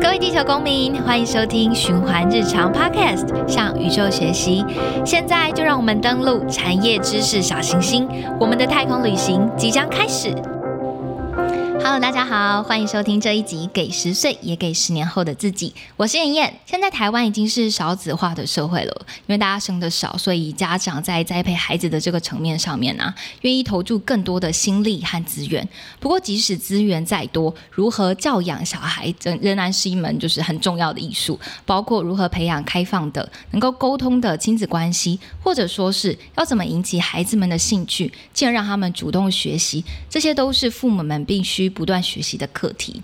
各位地球公民，欢迎收听循环日常 Podcast，向宇宙学习。现在就让我们登录产业知识小行星，我们的太空旅行即将开始。Hello，大家好，欢迎收听这一集《给十岁也给十年后的自己》。我是燕燕。现在台湾已经是少子化的社会了，因为大家生的少，所以家长在栽培孩子的这个层面上面呢，愿意投注更多的心力和资源。不过，即使资源再多，如何教养小孩，仍仍然是一门就是很重要的艺术。包括如何培养开放的、能够沟通的亲子关系，或者说是要怎么引起孩子们的兴趣，进而让他们主动学习，这些都是父母们必须不断学习的课题。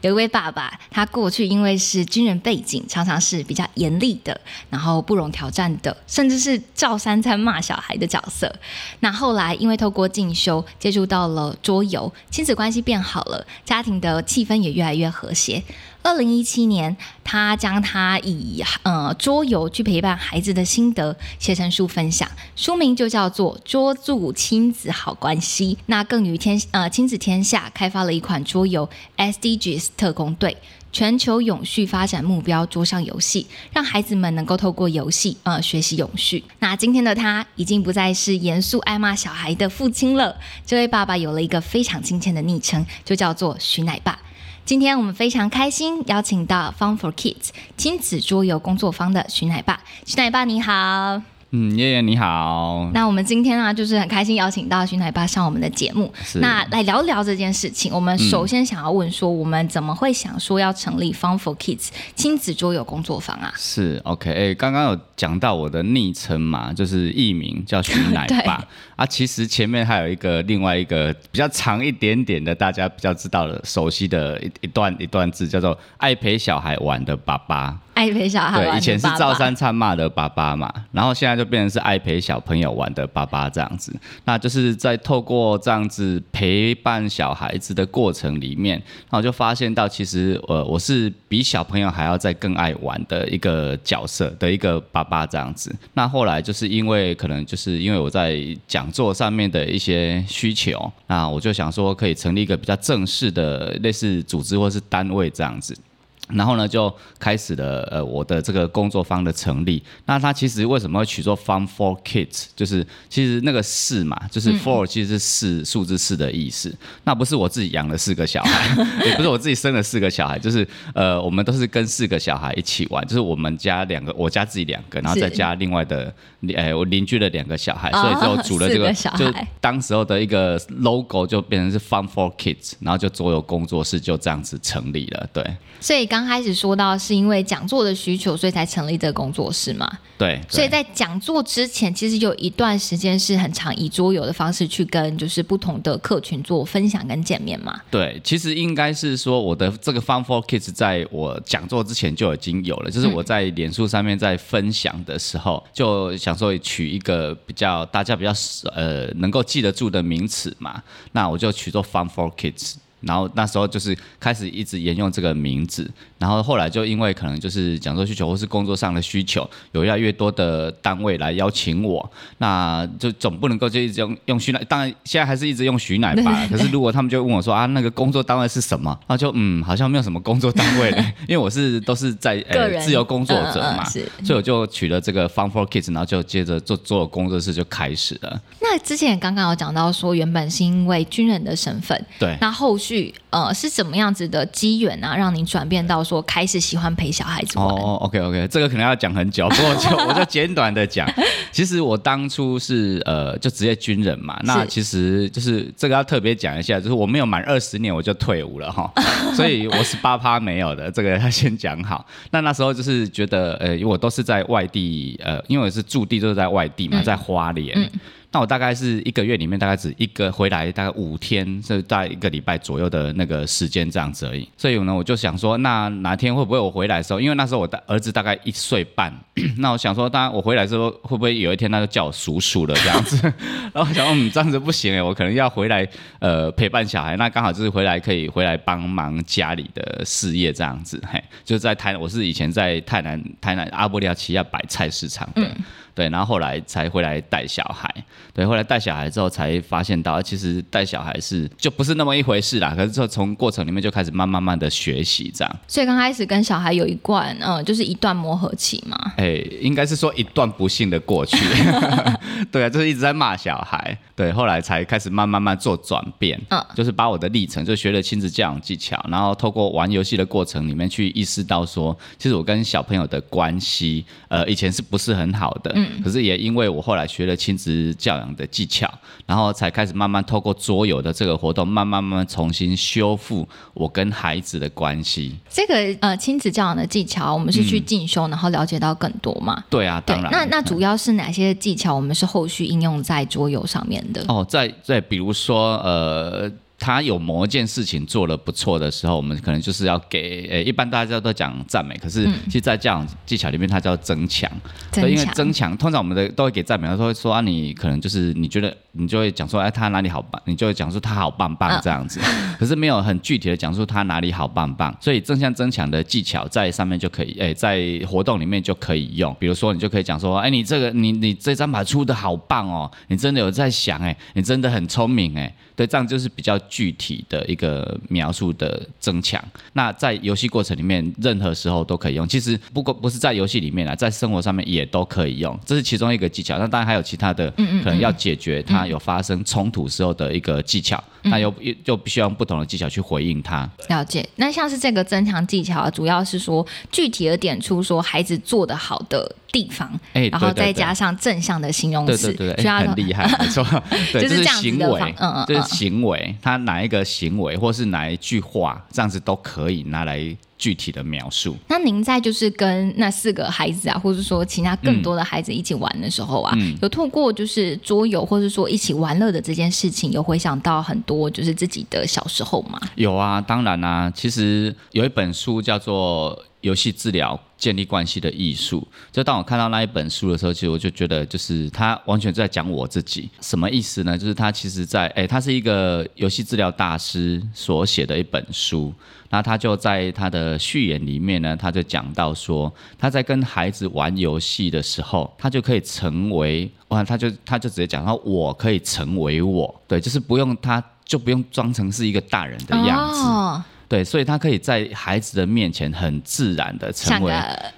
有一位爸爸，他过去因为是军人背景，常常是比较严厉的，然后不容挑战的，甚至是照三餐骂小孩的角色。那后来因为透过进修，接触到了桌游，亲子关系变好了，家庭的气氛也越来越和谐。二零一七年，他将他以呃桌游去陪伴孩子的心得写成书分享，书名就叫做《桌住亲子好关系》。那更与天呃亲子天下开发了一款桌游 SDGs 特工队全球永续发展目标桌上游戏，让孩子们能够透过游戏呃学习永续。那今天的他已经不再是严肃爱骂小孩的父亲了，这位爸爸有了一个非常亲切的昵称，就叫做徐奶爸。今天我们非常开心，邀请到 Fun for Kids 亲子桌游工作坊的徐奶爸。徐奶爸你好，嗯，叶叶你好。那我们今天呢，就是很开心邀请到徐奶爸上我们的节目，那来聊聊这件事情。我们首先想要问说，我们怎么会想说要成立 Fun for Kids 亲子桌游工作坊啊？是 OK，哎，刚刚有讲到我的昵称嘛，就是艺名叫徐奶爸 啊。其实前面还有一个另外一个比较长一点点的，大家比较知道的、熟悉的一一段一段字，叫做爱陪小孩玩的爸爸。爱陪小孩玩，对，以前是赵三餐骂的爸爸嘛，然后现在就变成是爱陪小朋友玩的爸爸这样子。那就是在透过这样子陪伴小孩子的过程里面，那我就发现到其实呃我是比小朋友还要再更爱玩的一个角色的一个爸爸这样子。那后来就是因为可能就是因为我在讲座上面的一些需求，那我就想说可以成立一个比较正式的类似组织或是单位这样子。然后呢，就开始了呃我的这个工作坊的成立。那它其实为什么会取作 Fun for Kids？就是其实那个四嘛，就是 Four 其实是四数字四的意思。那不是我自己养了四个小孩，也不是我自己生了四个小孩，就是呃我们都是跟四个小孩一起玩，就是我们家两个，我家自己两个，然后再加另外的呃我邻居的两个小孩，所以就组了这个，就当时候的一个 logo 就变成是 Fun for Kids，然后就所有工作室就这样子成立了，对。所以刚开始说到是因为讲座的需求，所以才成立这个工作室嘛。对。所以在讲座之前，其实有一段时间是很长以桌游的方式去跟就是不同的客群做分享跟见面嘛。对，其实应该是说我的这个 Fun for Kids 在我讲座之前就已经有了，就是我在脸书上面在分享的时候，就想说取一个比较大家比较呃能够记得住的名词嘛，那我就取做 Fun for Kids。然后那时候就是开始一直沿用这个名字，然后后来就因为可能就是讲座需求或是工作上的需求，有越来越多的单位来邀请我，那就总不能够就一直用用徐奶，当然现在还是一直用徐奶吧。可是如果他们就问我说啊，那个工作单位是什么？那就嗯，好像没有什么工作单位，因为我是都是在呃 自由工作者嘛，所以我就取了这个 Fun for Kids，然后就接着做做工作室就开始了。那之前刚刚有讲到说，原本是因为军人的身份，对，那后续。呃是怎么样子的机缘啊，让你转变到说开始喜欢陪小孩子玩？哦，OK OK，这个可能要讲很久，不过就 我就简短的讲。其实我当初是呃就职业军人嘛，那其实就是这个要特别讲一下，就是我没有满二十年我就退伍了哈，所以我是八趴没有的，这个要先讲好。那那时候就是觉得呃，因为我都是在外地呃，因为我是驻地都是在外地嘛，在花莲。那我大概是一个月里面大概只一个回来大概五天，是在一个礼拜左右的那个时间这样子而已。所以呢，我就想说，那哪天会不会我回来的时候，因为那时候我的儿子大概一岁半，那我想说，当然我回来之后会不会有一天他就叫我叔叔了这样子？然后想说，嗯，这样子不行哎，我可能要回来呃陪伴小孩，那刚好就是回来可以回来帮忙家里的事业这样子，嘿，就是在台，我是以前在台南台南阿波利亚奇亚摆菜市场的。对，然后后来才回来带小孩，对，后来带小孩之后才发现到，其实带小孩是就不是那么一回事啦。可是就从过程里面就开始慢慢慢的学习这样。所以刚开始跟小孩有一段，嗯，就是一段磨合期嘛。哎，应该是说一段不幸的过去。对啊，就是一直在骂小孩。对，后来才开始慢慢慢做转变。嗯，就是把我的历程，就学了亲子教养技巧，然后透过玩游戏的过程里面去意识到说，其实我跟小朋友的关系，呃，以前是不是很好的？嗯，可是也因为我后来学了亲子教养的技巧，然后才开始慢慢透过桌游的这个活动，慢慢慢慢重新修复我跟孩子的关系。这个呃亲子教养的技巧，我们是去进修，然后了解到更多嘛？对啊，当然。那那主要是哪些技巧，我们是后续应用在桌游上面的？哦，在在比如说呃。他有某一件事情做的不错的时候，我们可能就是要给，呃，一般大家都讲赞美，可是其实，在这样技巧里面，它叫增强。对，因为增强，通常我们的都会给赞美，他会说啊，你可能就是你觉得，你就会讲说，哎，他哪里好棒，你就会讲说他好棒棒这样子。可是没有很具体的讲述他哪里好棒棒，所以正向增强的技巧在上面就可以，哎，在活动里面就可以用。比如说，你就可以讲说，哎，你这个你你这张牌出的好棒哦，你真的有在想，哎，你真的很聪明，哎。对，这样就是比较具体的一个描述的增强。那在游戏过程里面，任何时候都可以用。其实不过不是在游戏里面啊，在生活上面也都可以用。这是其中一个技巧。那当然还有其他的，可能要解决它有发生冲突时候的一个技巧。那又又必须用不同的技巧去回应它。了解。那像是这个增强技巧，主要是说具体的点出说孩子做的好的。地方，哎，然后再加上正向的形容词，对对对，很厉害，没错，就是行为，嗯嗯，就是行为，他哪一个行为或是哪一句话，这样子都可以拿来具体的描述。那您在就是跟那四个孩子啊，或者说其他更多的孩子一起玩的时候啊，有透过就是桌游，或者说一起玩乐的这件事情，有回想到很多就是自己的小时候吗？有啊，当然啊，其实有一本书叫做。游戏治疗建立关系的艺术，就当我看到那一本书的时候，其实我就觉得，就是他完全在讲我自己。什么意思呢？就是他其实在，哎，他是一个游戏治疗大师所写的一本书。那他就在他的序言里面呢，他就讲到说，他在跟孩子玩游戏的时候，他就可以成为，哇，他就他就直接讲到，我可以成为我，对，就是不用他就不用装成是一个大人的样子。对，所以他可以在孩子的面前很自然的成为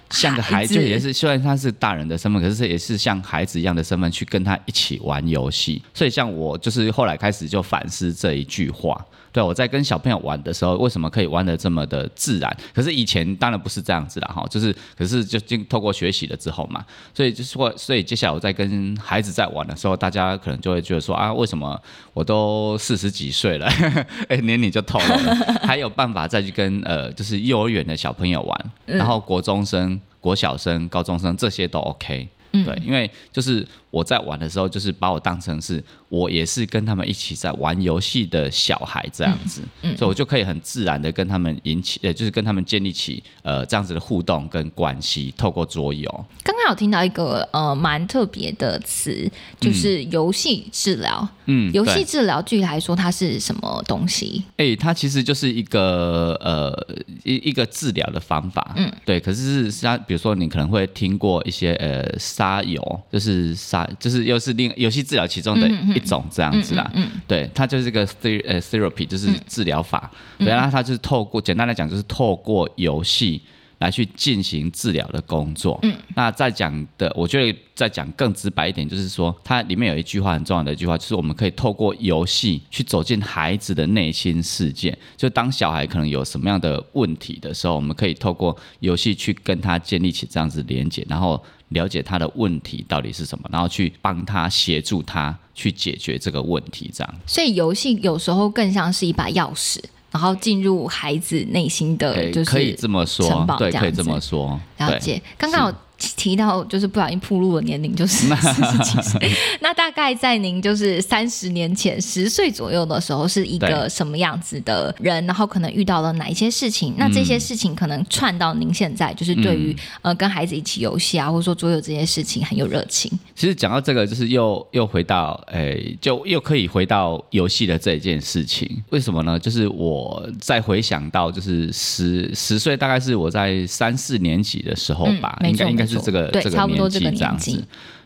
像个孩子，也是虽然他是大人的身份，可是也是像孩子一样的身份去跟他一起玩游戏。所以像我就是后来开始就反思这一句话。对，我在跟小朋友玩的时候，为什么可以玩的这么的自然？可是以前当然不是这样子了哈，就是可是就经透过学习了之后嘛，所以就是说，所以接下来我在跟孩子在玩的时候，大家可能就会觉得说啊，为什么我都四十几岁了，哎，年龄就透露了，还有办法再去跟呃，就是幼儿园的小朋友玩，然后国中生、国小生、高中生这些都 OK。对，因为就是我在玩的时候，就是把我当成是我也是跟他们一起在玩游戏的小孩这样子，嗯所以我就可以很自然的跟他们引起，呃，就是跟他们建立起呃这样子的互动跟关系，透过桌游。刚刚有听到一个呃蛮特别的词，就是游戏治疗。嗯，游戏治疗具体来说，它是什么东西？哎，它其实就是一个呃一一个治疗的方法。嗯，对。可是是它，比如说你可能会听过一些呃。沙游就是沙，就是又是另游戏治疗其中的一种这样子啦。嗯，对，它就是个 ther 呃 therapy，就是治疗法。对，然后它就是透过简单来讲，就是透过游戏来去进行治疗的工作。嗯，那再讲的，我觉得再讲更直白一点，就是说它里面有一句话很重要的一句话，就是我们可以透过游戏去走进孩子的内心世界。就当小孩可能有什么样的问题的时候，我们可以透过游戏去跟他建立起这样子连接，然后。了解他的问题到底是什么，然后去帮他协助他去解决这个问题，这样。所以游戏有时候更像是一把钥匙，然后进入孩子内心的，就是可以这么说，对，可以这么说。了解，刚刚。提到就是不小心暴露的年龄就是 四十几岁，那大概在您就是三十年前十岁左右的时候是一个什么样子的人？然后可能遇到了哪一些事情？那这些事情可能串到您现在就是对于呃跟孩子一起游戏啊，或者说所有这些事情很有热情。其实讲到这个，就是又又回到诶，就又可以回到游戏的这一件事情。为什么呢？就是我再回想到就是十十岁，大概是我在三四年级的时候吧，应该应该。是这个这个年纪这样子，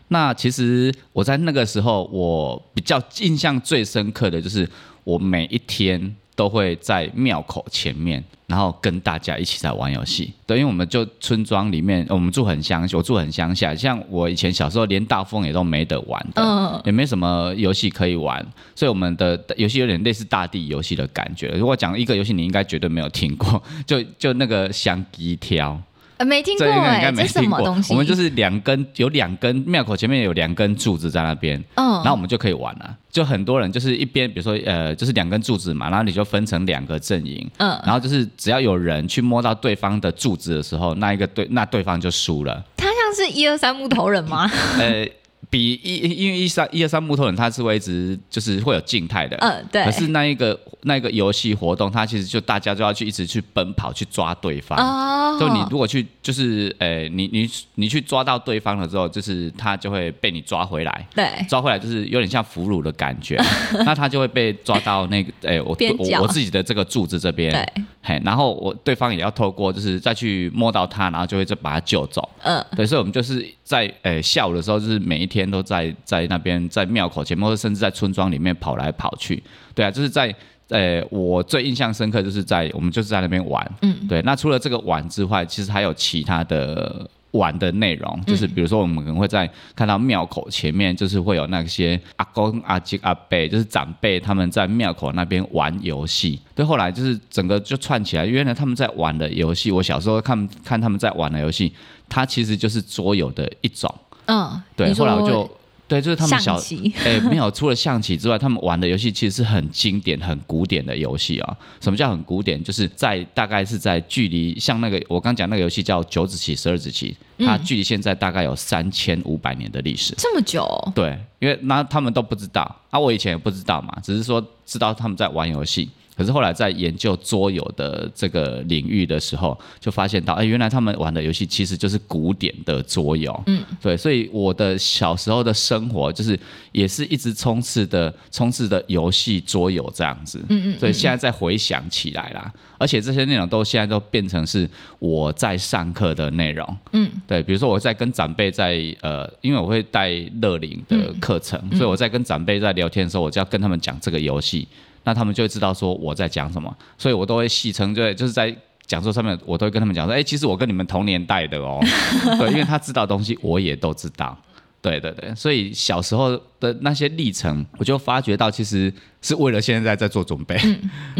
那其实我在那个时候，我比较印象最深刻的就是我每一天都会在庙口前面，然后跟大家一起在玩游戏。对，因为我们就村庄里面，我们住很乡，我住很乡下，像我以前小时候连大风也都没得玩的，嗯也没什么游戏可以玩，所以我们的游戏有点类似大地游戏的感觉。如果讲一个游戏，你应该绝对没有听过，就就那个香鸡挑。呃没听过哎、该没这什么东。西？我们就是两根有两根庙口前面有两根柱子在那边，嗯，然后我们就可以玩了。就很多人就是一边，比如说呃，就是两根柱子嘛，然后你就分成两个阵营，嗯然后就是只要有人去摸到对方的柱子的时候，那一个对那对方就输了。他像是一二三木头人吗？呃，比一因为一三一二三木头人他是会一直就是会有静态的，嗯，对。可是那一个那一个游戏活动，它其实就大家就要去一直去奔跑去抓对方。哦，就你如果去，就是呃，你你你去抓到对方了之后，就是他就会被你抓回来，对。抓回来就是有点像俘虏的感觉，那他就会被抓到那个，哎、我我我自己的这个柱子这边，对，嘿，然后我对方也要透过就是再去摸到他，然后就会再把他救走，嗯。对，所以我们就是在呃下午的时候，就是每一天都在在那边在庙口前面，或者甚至在村庄里面跑来跑去，对啊，就是在。呃，我最印象深刻就是在我们就是在那边玩，嗯，对。那除了这个玩之外，其实还有其他的玩的内容，就是比如说我们可能会在看到庙口前面，就是会有那些阿公、阿姐、阿伯，就是长辈他们在庙口那边玩游戏。对，后来就是整个就串起来，原来他们在玩的游戏，我小时候看看他们在玩的游戏，它其实就是桌游的一种。嗯，对，后来我就 对，就是他们小 哎、没有，除了象棋之外，他们玩的游戏其实是很经典、很古典的游戏啊。什么叫很古典？就是在大概是在距离像那个我刚讲那个游戏叫九子棋、十二子棋，它嗯距离现在大概有三千五百年的历史。这么久哦，对，因为那他们都不知道啊，我以前也不知道嘛，只是说知道他们在玩游戏。可是后来在研究桌游的这个领域的时候，就发现到，哎，原来他们玩的游戏其实就是古典的桌游。嗯，对，所以我的小时候的生活就是也是一直充斥的充斥的游戏桌游这样子。嗯嗯，所以现在再回想起来啦，而且这些内容都现在都变成是我在上课的内容。嗯，对，比如说我在跟长辈在呃，因为我会带乐龄的课程，嗯所以我在跟长辈在聊天的时候，我就要跟他们讲这个游戏，那他们就会知道说我在讲什么，所以我都会戏称，就，就是在。讲座上面，我都会跟他们讲说，哎、其实我跟你们同年代的哦，对，因为他知道的东西，我也都知道，对对对，所以小时候的那些历程，我就发觉到，其实是为了现在在做准备，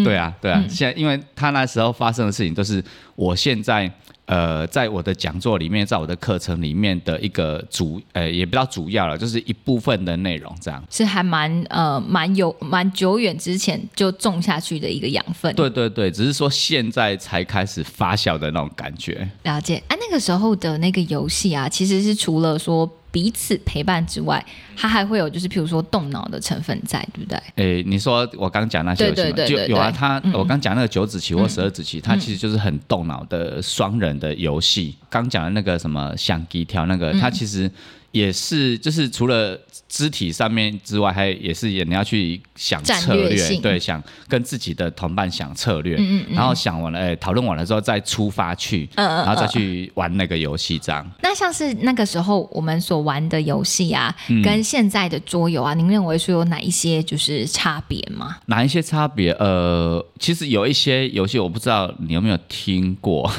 对啊，对啊，现在因为他那时候发生的事情，都是我现在呃，在我的讲座里面，在我的课程里面的一个主，呃，也不叫主要了，就是一部分的内容这样。是还蛮呃蛮有蛮久远之前就种下去的一个养分。对对对，只是说现在才开始发酵的那种感觉。了解。啊，那个时候的那个游戏啊，其实是除了说彼此陪伴之外，它还会有就是譬如说动脑的成分在，对不对？诶，你说我刚讲那些游戏嘛，对对对对就有啊，对。它、嗯。我刚讲那个九子棋或十二子棋，它其实就是很动脑的双人的游戏。刚讲的那个什么象棋跳那个，嗯。它其实也是就是除了肢体上面之外，还也是也你要去想策略，略对，想跟自己的同伴想策略，嗯嗯嗯然后想完了，哎，讨论完了之后再出发去，嗯嗯然后再嗯去玩那个游戏，这样。那像是那个时候我们所玩的游戏啊，嗯跟现在的桌游啊，您认为说有哪一些就是差别吗？哪一些差别？呃，其实有一些游戏我不知道你有没有听过，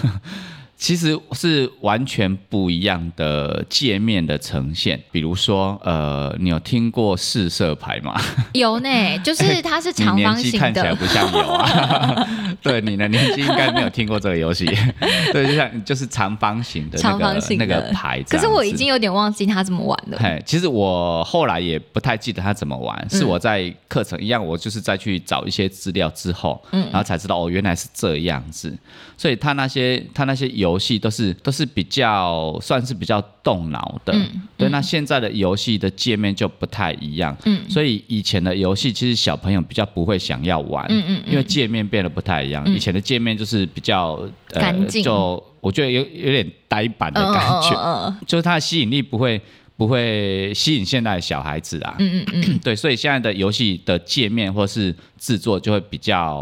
其实是完全不一样的界面的呈现。比如说，呃，你有听过四色牌吗？有呢，就是它是你长方形年纪看起来的，不像有啊。对，你的年纪应该没有听过这个游戏。对，就像就是长方形的那长方个形的那个牌子。可是我已经有点忘记它怎么玩了。嘿，其实我后来也不太记得它怎么玩，嗯是我在课程一样，我就是再去找一些资料之后，嗯然后才知道哦，原来是这样子。所以他那些他那些游戏都是都是比较算是比较动脑的，嗯对。那现在的游戏的界面就不太一样，嗯。所以以前的游戏其实小朋友比较不会想要玩，嗯嗯嗯。因为界面变得不太一样。嗯。以前的界面就是比较干净。就我觉得有有点呆板的嗯感觉，就是它的吸引力不会不会吸引现在的小孩子啊。嗯嗯嗯，对，所以现在的游戏的界面或是制作就会比较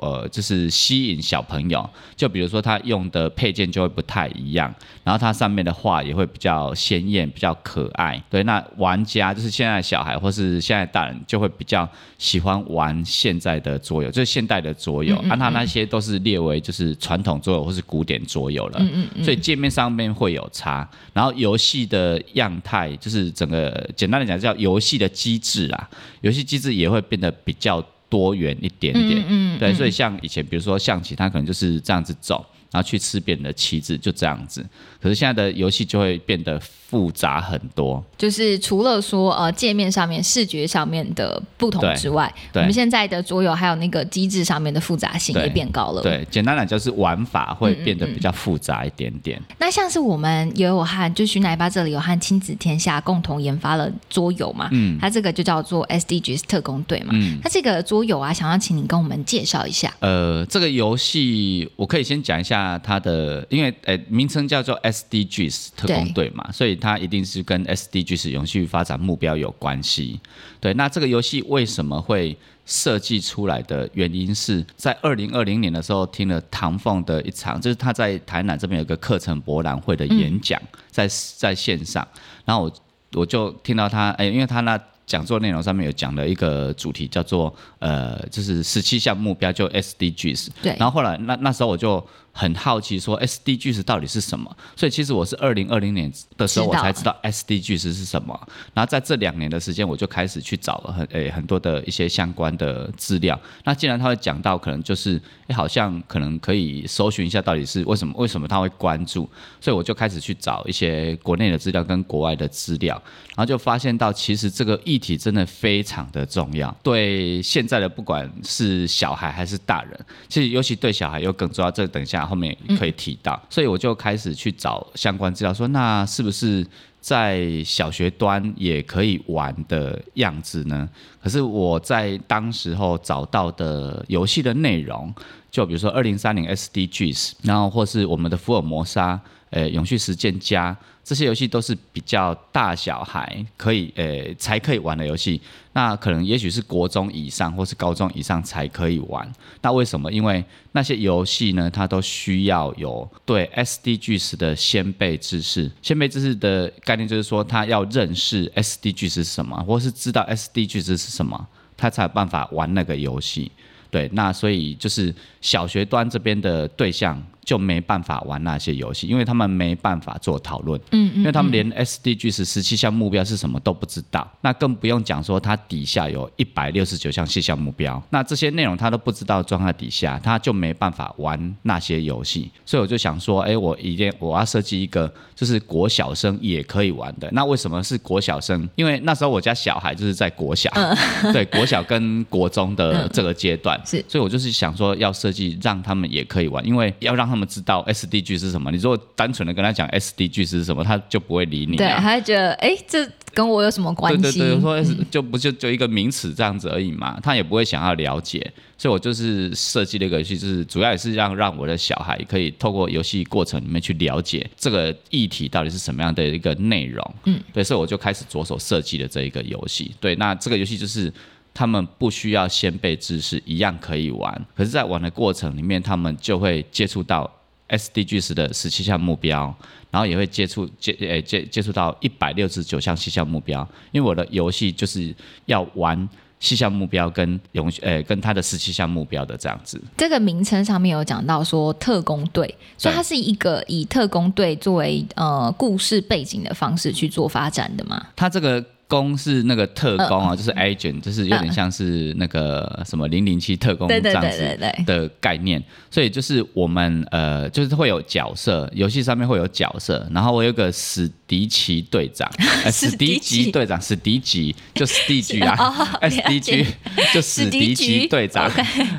呃，就是吸引小朋友。就比如说他用的配件就会不太一样，然后它上面的画也会比较鲜艳、比较可爱。对，那玩家就是现在小孩或是现在大人就会比较喜欢玩现在的桌游，就是现代的桌游。啊，它那些都是列为就是传统桌游或是古典桌游了。嗯嗯嗯。所以界面上面会有差，然后游戏的样态就是整个简单的讲叫游戏的机制啊，游戏机制也会变得比较多元一点点。嗯嗯。对，所以像以前比如说象棋，它可能就是这样子走。然后去吃别人的棋子，就这样子。可是现在的游戏就会变得复杂很多，就是除了说呃界面上面视觉上面的不同之外，我们现在的桌游还有那个机制上面的复杂性也变高了。对，简单来讲就是玩法会变得比较复杂一点点。那像是我们也有和就徐奶爸这里有和亲子天下共同研发了桌游嘛，嗯，它这个就叫做 SDGs 特工队嘛，嗯，它这个桌游啊，想要请你跟我们介绍一下。呃，这个游戏我可以先讲一下。它的因为呃名称叫做 SDGs 特工队嘛，所以它一定是跟 SDGs 永续发展目标有关系。对，那这个游戏为什么会设计出来的原因是在二零二零年的时候听了唐凤的一场，就是他在台南这边有个课程博览会的演讲，在在线上，然后我我就听到他诶，因为他那。讲座内容上面有讲了一个主题，叫做呃，就是十七项目标，就 SDGs。对。然后后来那那时候我就很好奇，说 SDGs 到底是什么？所以其实我是二零二零年的时候我才知道 SDGs 是什么。然后在这两年的时间，我就开始去找了很诶很多的一些相关的资料。那既然他会讲到，可能就是诶好像可能可以搜寻一下到底是为什么为什么他会关注，所以我就开始去找一些国内的资料跟国外的资料，然后就发现到其实这个议题真的非常的重要，对现在的不管是小孩还是大人，其实尤其对小孩又更重要。这等一下后面可以提到，所以我就开始去找相关资料，说那是不是在小学端也可以玩的样子呢？可是我在当时候找到的游戏的内容，就比如说二零三零 SDGs，然后或是我们的福尔摩沙，呃，永续实践家。这些游戏都是比较大小孩可以呃才可以玩的游戏，那可能也许是国中以上或是高中以上才可以玩。那为什么？因为那些游戏呢，它都需要有对 SDGs 的先辈知识。先辈知识的概念就是说，他要认识 SDGs 是什么，或是知道 SDGs 是什么，他才有办法玩那个游戏。对，那所以就是小学端这边的对象。就没办法玩那些游戏，因为他们没办法做讨论，嗯嗯，因为他们连 SDGs 十七项目标是什么都不知道，那更不用讲说它底下有一百六十九项细项目标，那这些内容他都不知道装在底下，他就没办法玩那些游戏。所以我就想说，哎，我一定我要设计一个就是国小生也可以玩的。那为什么是国小生？因为那时候我家小孩就是在国小，对国小跟国中的这个阶段，是，所以我就是想说要设计让他们也可以玩，因为要让。他们知道 SDG 是什么？你如果单纯的跟他讲 SDG 是什么，他就不会理你。对，他觉得哎，这跟我有什么关系？对对对，说就不就就一个名词这样子而已嘛，他也不会想要了解。所以我就是设计了一个游戏，就是主要也是让让我的小孩可以透过游戏过程里面去了解这个议题到底是什么样的一个内容。嗯，对，所以我就开始着手设计了这一个游戏。对，那这个游戏就是。他们不需要先辈知识，一样可以玩。可是，在玩的过程里面，他们就会接触到 SDGs 的十七项目标，然后也会接触接诶接接触到一百六十九项细项目标。因为我的游戏就是要玩细项目标跟永诶跟他的十七项目标的这样子。这个名称上面有讲到说特工队，所以它是一个以特工队作为呃故事背景的方式去做发展的嘛？它这个。工是那个特工啊，就是 agent，就是有点像是那个什么零零七特工这样子的概念。所以就是我们呃，就是会有角色，游戏上面会有角色。然后我有个史迪奇队长，史迪奇队长，史迪奇就史迪奇啊，S D G 就史迪奇队长。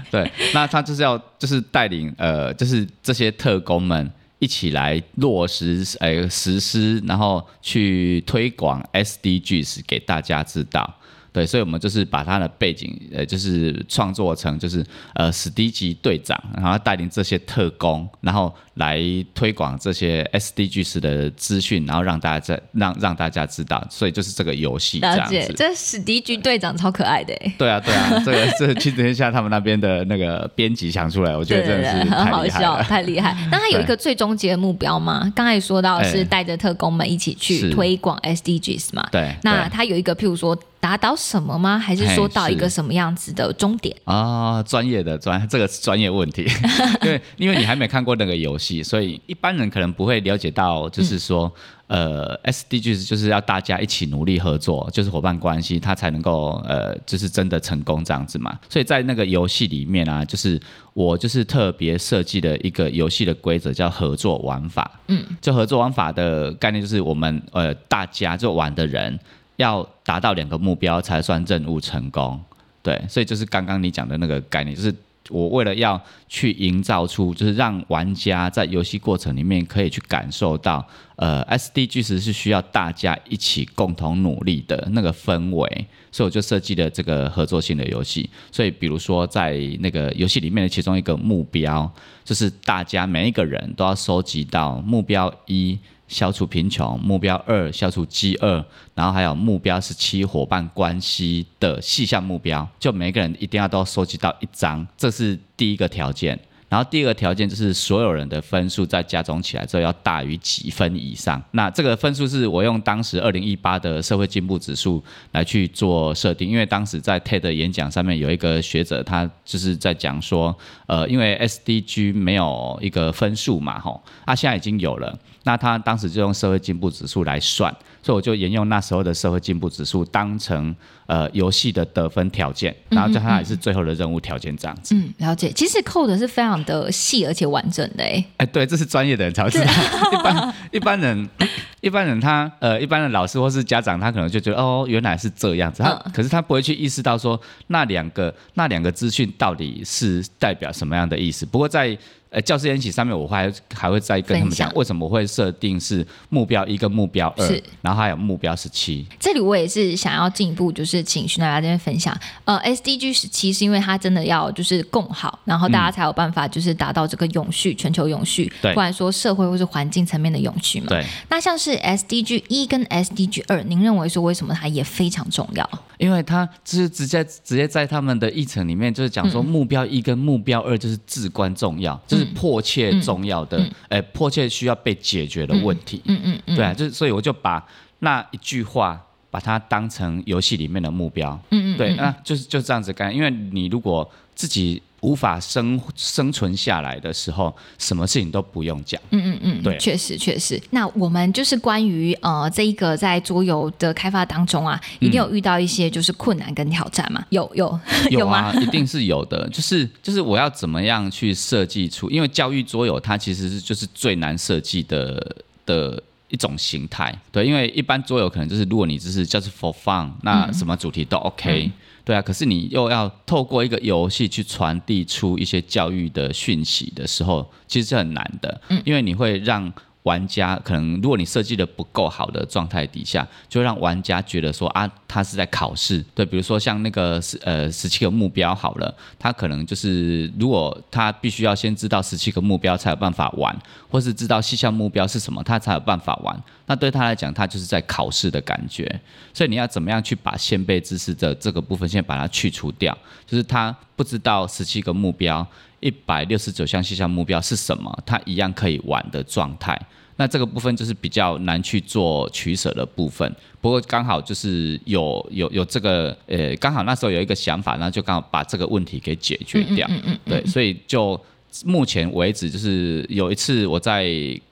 对，那他就是要就是带领呃，就是这些特工们。一起来落实，诶，实施，然后去推广 SDGs 给大家知道。对，所以我们就是把他的背景，呃，就是创作成就是呃史迪奇队长，然后带领这些特工，然后来推广这些 SDGs 的资讯，然后让大家在让让大家知道，所以就是这个游戏这样了解，子。这史迪奇队长超可爱的欸，对啊，对啊，这个这个亲子天下他们那边的那个编辑想出来，我觉得真的是很太好笑。太厉害。那他有一个最终极的目标吗？刚才也说到是哎带着特工们一起去推广 SDGs 嘛？对，那他有一个，譬如说达到什么吗？还是说到一个什么样子的终点？啊，专业的专，这个是专业问题，因为因为你还没看过那个游戏，所以一般人可能不会了解到，就是说，呃，SDGs 就是要大家一起努力合作，就是伙伴关系，它才能够呃，就是真的成功这样子嘛。所以在那个游戏里面啊，就是我就是特别设计的一个游戏的规则叫合作玩法，嗯，就合作玩法的概念就是我们呃大家就玩的人要达到两个目标才算任务成功。对，所以就是刚刚你讲的那个概念，就是我为了要去营造出，就是让玩家在游戏过程里面可以去感受到，呃，SDGs 是需要大家一起共同努力的那个氛围，所以我就设计了这个合作性的游戏。所以比如说在那个游戏里面的其中一个目标，就是大家每一个人都要收集到目标一。消除贫穷，目标二消除饥饿，然后还有目标十七伙伴关系的细项目标，就每个人一定要都收集到一张，这是第一个条件。然后第二个条件就是所有人的分数在加总起来之后要大于几分以上。那这个分数是我用当时二零一八的社会进步指数来去做设定，因为当时在 TED 演讲上面有一个学者，他就是在讲说，呃，因为 SDG 没有一个分数嘛，吼，啊，现在已经有了。那他当时就用社会进步指数来算，所以我就沿用那时候的社会进步指数当成呃游戏的得分条件，然后就它也是最后的任务条件这样子。嗯，了解。其实 code 是非常的细而且完整的，哎，哎，对，这是专业的人才会知道，一般一般人。一般人他呃，一般的老师或是家长，他可能就觉得哦，原来是这样子。他、嗯可是他不会去意识到说那两个那两个资讯到底是代表什么样的意思。不过在呃教师研习上面，我还还会再跟他们讲为什么会设定是目标一跟目标二是，然后还有目标十七。这里我也是想要进一步，就是请徐奶奶这边分享。呃，SDG 十七是因为它真的要就是共好，然后大家才有办法就是达到这个永续、全球永续，对不然说社会或是环境层面的永续嘛。对，那像是 SDG 一跟 SDG 二，您认为说为什么它也非常重要？因为他就是直接直接在他们的议程里面，就是讲说嗯目标一跟目标二就是至关重要，就是迫切重要的，哎、迫切需要被解决的问题。嗯嗯嗯，对啊，就是所以我就把那一句话把它当成游戏里面的目标。嗯嗯，对，那就是就这样子干。因为你如果自己无法生生存下来的时候，什么事情都不用讲。嗯嗯嗯，对确实确实。那我们就是关于呃这一个在桌游的开发当中啊，一定有遇到一些就是困难跟挑战嘛？有有有吗？啊，一定是有的。就是就是我要怎么样去设计出，因为教育桌游它其实是就是最难设计的的。一种形态，对，因为一般桌游可能就是，如果你只是就是 for fun，那什么主题都 OK，、对啊。可是你又要透过一个游戏去传递出一些教育的讯息的时候，其实是很难的，因为你会让玩家可能，如果你设计的不够好的状态底下，就让玩家觉得说啊，他是在考试。对，比如说像那个十呃十七个目标好了，他可能就是如果他必须要先知道十七个目标才有办法玩，或是知道细项目标是什么，他才有办法玩。那对他来讲，他就是在考试的感觉。所以你要怎么样去把先辈知识的这个部分先把它去除掉？就是他不知道十七个目标。一百六十九项细项目标是什么？它一样可以玩的状态。那这个部分就是比较难去做取舍的部分。不过刚好就是有有有这个呃，刚好那时候有一个想法，那就刚好把这个问题给解决掉。嗯嗯对，所以就目前为止，就是有一次我在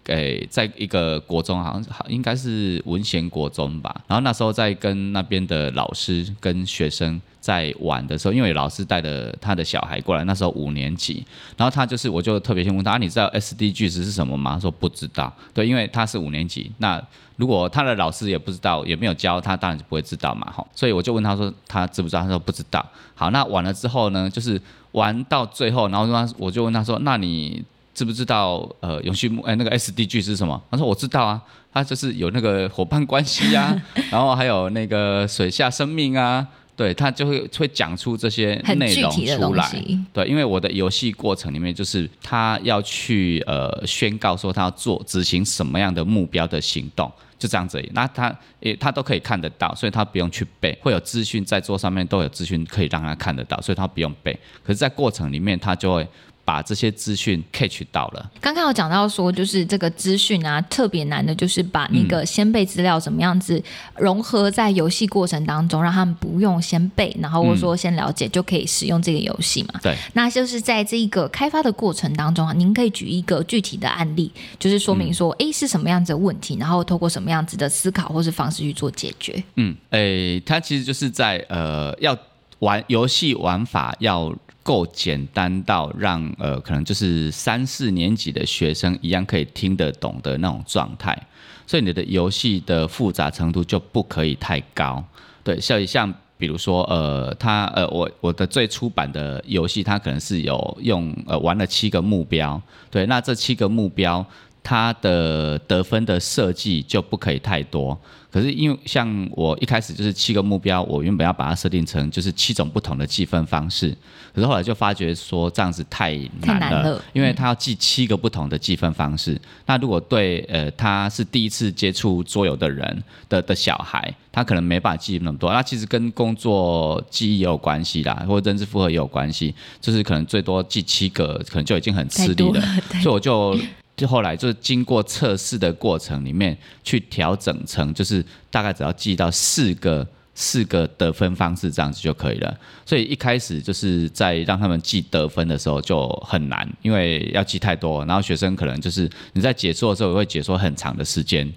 诶、在一个国中，好像好应该是文贤国中吧。然后那时候在跟那边的老师跟学生在玩的时候，因为老师带着他的小孩过来，那时候五年级，然后他就是我就特别先问他，啊、你知道 SDGs 是什么吗？他说不知道。对，因为他是五年级，那如果他的老师也不知道，也没有教他，当然就不会知道嘛，哈。所以我就问他说他知不知道？他说不知道。好，那完了之后呢，就是玩到最后，然后他我就问他说，那你知不知道呃永续目哎那个 SDG 是什么？他说我知道啊，他就是有那个伙伴关系啊，然后还有那个水下生命啊，对他就会会讲出这些很内容出来。对，因为我的游戏过程里面，就是他要去呃宣告说他要做执行什么样的目标的行动，就这样子。那他也他都可以看得到，所以他不用去背，会有资讯在桌上面都有资讯可以让他看得到，所以他不用背。可是，在过程里面，他就会把这些资讯 catch 到了。刚刚有讲到说，就是这个资讯啊，特别难的，就是把那个先背资料怎么样子融合在游戏过程当中，让他们不用先背，然后或者说先了解就可以使用这个游戏嘛。对，那就是在这一个开发的过程当中啊，您可以举一个具体的案例，就是说明说，诶是什么样子的问题，然后透过什么样子的思考或是方式去做解决。嗯，哎，它其实就是在呃要玩游戏玩法要够简单到让呃可能就是三四年级的学生一样可以听得懂的那种状态，所以你的游戏的复杂程度就不可以太高。对，像像比如说呃，他呃我我的最初版的游戏，它可能是有用呃玩了七个目标，对，那这七个目标它的得分的设计就不可以太多。可是因为像我一开始就是七个目标，我原本要把它设定成就是七种不同的计分方式，可是后来就发觉说这样子太太难了，因为他要记七个不同的计分方式。那如果对呃他是第一次接触桌游的人的的小孩，他可能没办法记那么多。那其实跟工作记忆也有关系啦，或者认知负荷也有关系，就是可能最多记七个，可能就已经很吃力了了。所以我就就后来就是经过测试的过程里面去调整成，就是大概只要记到四个四个得分方式这样子就可以了。所以一开始就是在让他们记得分的时候就很难，因为要记太多，然后学生可能就是你在解说的时候也会解说很长的时间。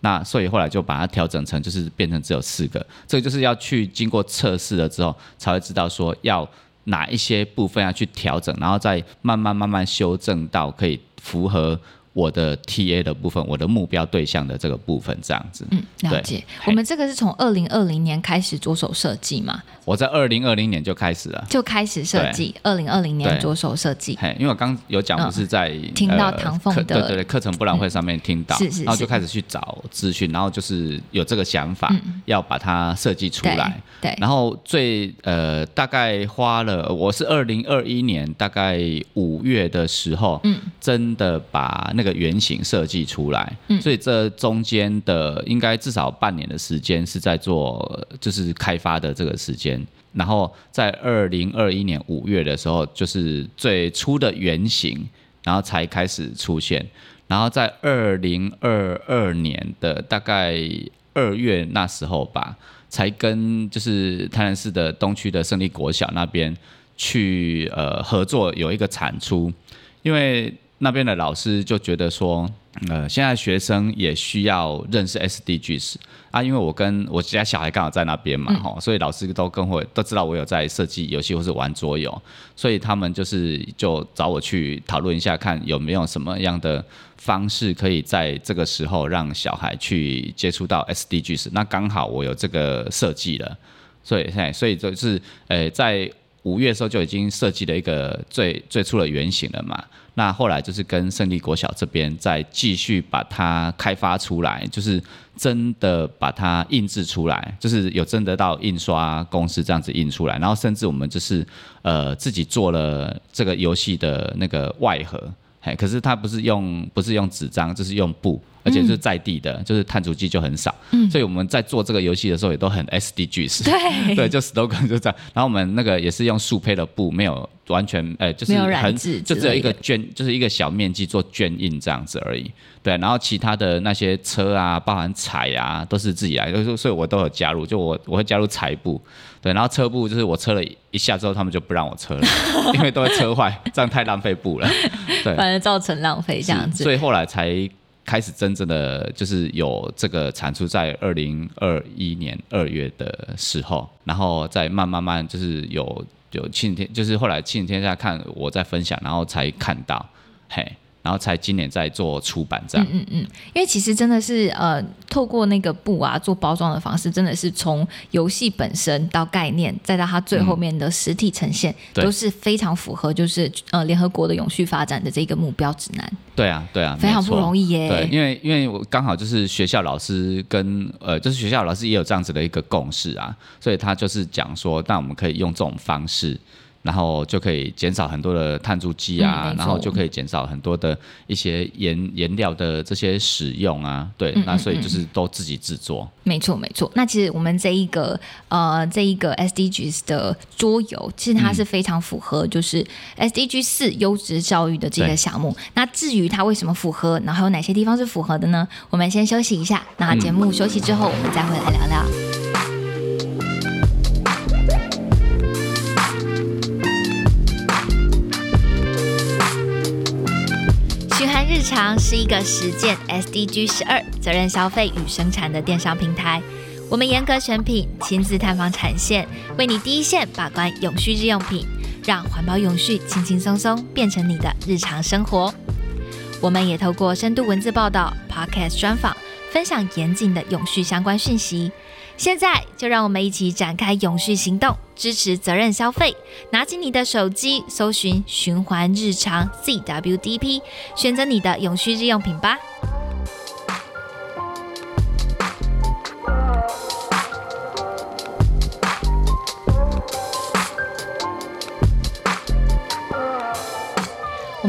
那所以后来就把它调整成，就是变成只有四个，这个就是要去经过测试了之后，才会知道说要哪一些部分要去调整，然后再慢慢慢慢修正到可以符合我的 TA 的部分，我的目标对象的这个部分，这样子。嗯，了解。我们这个是从二零二零年开始着手设计嘛，我在二零二零年就开始了。就开始设计，二零二零年着手设计。嘿，因为我刚有讲，不是在、嗯听到唐凤的对对对课程博览会上面听到，是是然后就开始去找资讯，然后就是有这个想法，嗯要把它设计出来。对，然后最呃大概花了，我是二零二一年大概五月的时候，嗯，真的把那个原型设计出来，嗯所以这中间的应该至少半年的时间是在做就是开发的这个时间。然后在二零二一年五月的时候，就是最初的原型，然后才开始出现。然后在二零二二年的大概二月那时候吧，才跟就是台南市的东区的胜利国小那边去呃合作，有一个产出，因为那边的老师就觉得说，呃，现在学生也需要认识 SDGs 啊，因为我跟我家小孩刚好在那边嘛，哈、所以老师都跟我都知道我有在设计游戏或是玩桌游，所以他们就是就找我去讨论一下，看有没有什么样的方式可以在这个时候让小孩去接触到 SDGs。那刚好我有这个设计了，所以嘿所以就是呃在五月的时候就已经设计了一个最最初的原型了嘛。那后来就是跟胜利国小这边再继续把它开发出来，就是真的把它印制出来，就是有真得到印刷公司这样子印出来，然后甚至我们就是呃自己做了这个游戏的那个外盒，嘿，可是它不是用不是用纸张，就是用布，而且是在地的，就是碳足迹就很少，嗯所以我们在做这个游戏的时候也都很 SDGs，对 对，就 slogan 就这样。然后我们那个也是用素胚的布，没有完全，呃，就是很就只有一个之圈，就是一个小面积做圈印这样子而已。对，然后其他的那些车啊，包含彩啊，都是自己来，就是所以我都有加入，就我我会加入彩布，对，然后车布就是我车了一下之后，他们就不让我车了，因为都会车坏，这样太浪费布了。对，反而造成浪费这样子。所以后来才开始真正的就是有这个产出在二零二一年二月的时候，然后再慢慢慢就是有有庆天，就是后来庆天下看我在分享，然后才看到，嘿。然后才今年在做出版这样。嗯嗯，因为其实真的是呃，透过那个布啊做包装的方式，真的是从游戏本身到概念，再到它最后面的实体呈现，对都是非常符合就是呃联合国的永续发展的这个目标指南，对啊，对啊，非常不容易。易耶。对，因为因为我刚好就是学校老师跟呃，就是学校老师也有这样子的一个共识啊，所以他就是讲说，那我们可以用这种方式。然后就可以减少很多的碳足迹啊，嗯然后就可以减少很多的一些颜颜料的这些使用啊，对，嗯那所以就是都自己制作，没错，没错。那其实我们这一个呃，这一个 SDGs 的桌游，其实它是非常符合就是 SDG 四优质教育的这个项目。那至于它为什么符合，然后有哪些地方是符合的呢？我们先休息一下，那节目休息之后，我们再回来聊聊。日常是一个实践 SDG 十二责任消费与生产的电商平台。我们严格选品，亲自探访产线，为你第一线把关永续日用品，让环保永续轻轻松松变成你的日常生活。我们也透过深度文字报道、Podcast 专访，分享严谨的永续相关讯息。现在就让我们一起展开永续行动，支持责任消费。拿起你的手机，搜寻“循环日常 CWDP”，选择你的永续日用品吧。